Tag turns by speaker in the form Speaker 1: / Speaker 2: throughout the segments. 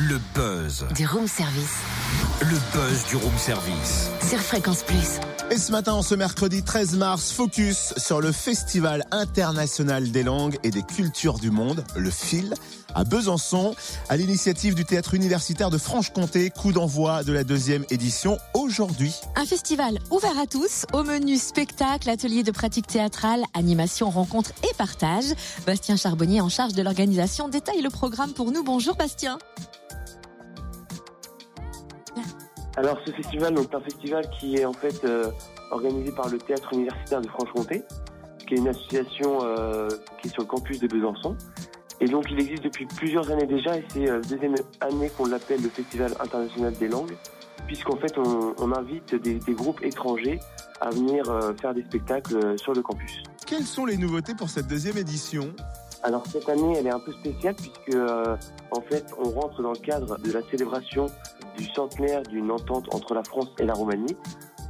Speaker 1: Le buzz.
Speaker 2: Du room service.
Speaker 1: Le buzz du room service.
Speaker 2: Sur Fréquence Plus.
Speaker 3: Et ce matin, ce mercredi 13 mars, focus sur le Festival international des langues et des cultures du monde, le FIL, à Besançon, à l'initiative du théâtre universitaire de Franche-Comté, coup d'envoi de la deuxième édition aujourd'hui.
Speaker 4: Un festival ouvert à tous, au menu spectacle, atelier de pratique théâtrale, animation, rencontre et partage. Bastien Charbonnier en charge de l'organisation détaille le programme pour nous. Bonjour Bastien.
Speaker 5: Alors ce festival, donc un festival qui est en fait euh, organisé par le Théâtre universitaire de Franche-Comté, qui est une association euh, qui est sur le campus de Besançon. Et donc il existe depuis plusieurs années déjà et c'est euh, la deuxième année qu'on l'appelle le Festival international des langues, puisqu'en fait on, on invite des, des, groupes étrangers à venir faire des spectacles sur le campus.
Speaker 3: Quelles sont les nouveautés pour cette deuxième édition?
Speaker 5: Alors cette année, elle est un peu spéciale puisque euh, en fait, on rentre dans le cadre de la célébration du centenaire d'une entente entre la France et la Roumanie.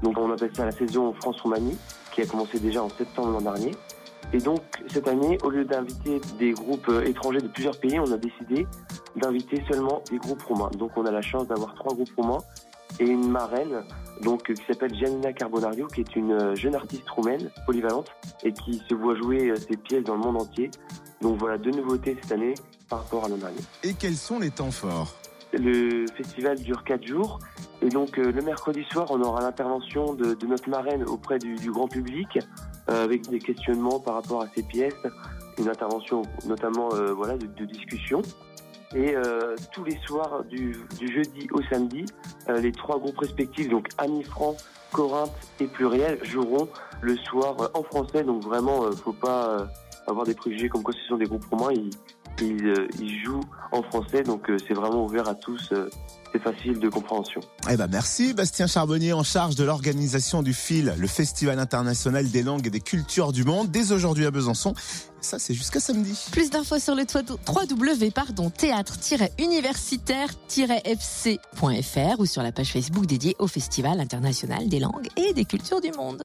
Speaker 5: Donc on appelle ça la saison France-Roumanie, qui a commencé déjà en septembre l'an dernier. Et donc cette année, au lieu d'inviter des groupes étrangers de plusieurs pays, on a décidé d'inviter seulement des groupes roumains. Donc on a la chance d'avoir trois groupes roumains et une marraine donc qui s'appelle Janina Carbonario, qui est une jeune artiste roumaine polyvalente et qui se voit jouer ses pièces dans le monde entier. Donc voilà, deux nouveautés cette année par rapport à l'an dernier.
Speaker 3: Et quels sont les temps forts?
Speaker 5: Le festival dure quatre jours. Et donc euh, le mercredi soir, on aura l'intervention de, de, notre marraine auprès du, du grand public, euh, avec des questionnements par rapport à ses pièces, une intervention notamment euh, voilà de, de, discussion. Et euh, tous les soirs du, du, jeudi au samedi, euh, les trois groupes respectifs, donc Annie Franc, Corinthe et Pluriel, joueront le soir en français. Donc vraiment, faut pas avoir des préjugés comme quoi ce sont des groupes romains. Ils, ils, euh, ils jouent en français, donc euh, c'est vraiment ouvert à tous. Euh, c'est facile de compréhension.
Speaker 3: Eh ben merci Bastien Charbonnier en charge de l'organisation du FIL, le Festival international des langues et des cultures du monde, dès aujourd'hui à Besançon. Ça, c'est jusqu'à samedi.
Speaker 4: Plus d'infos sur le 3W, pardon, théâtre-universitaire-fc.fr ou sur la page Facebook dédiée au Festival international des langues et des cultures du monde.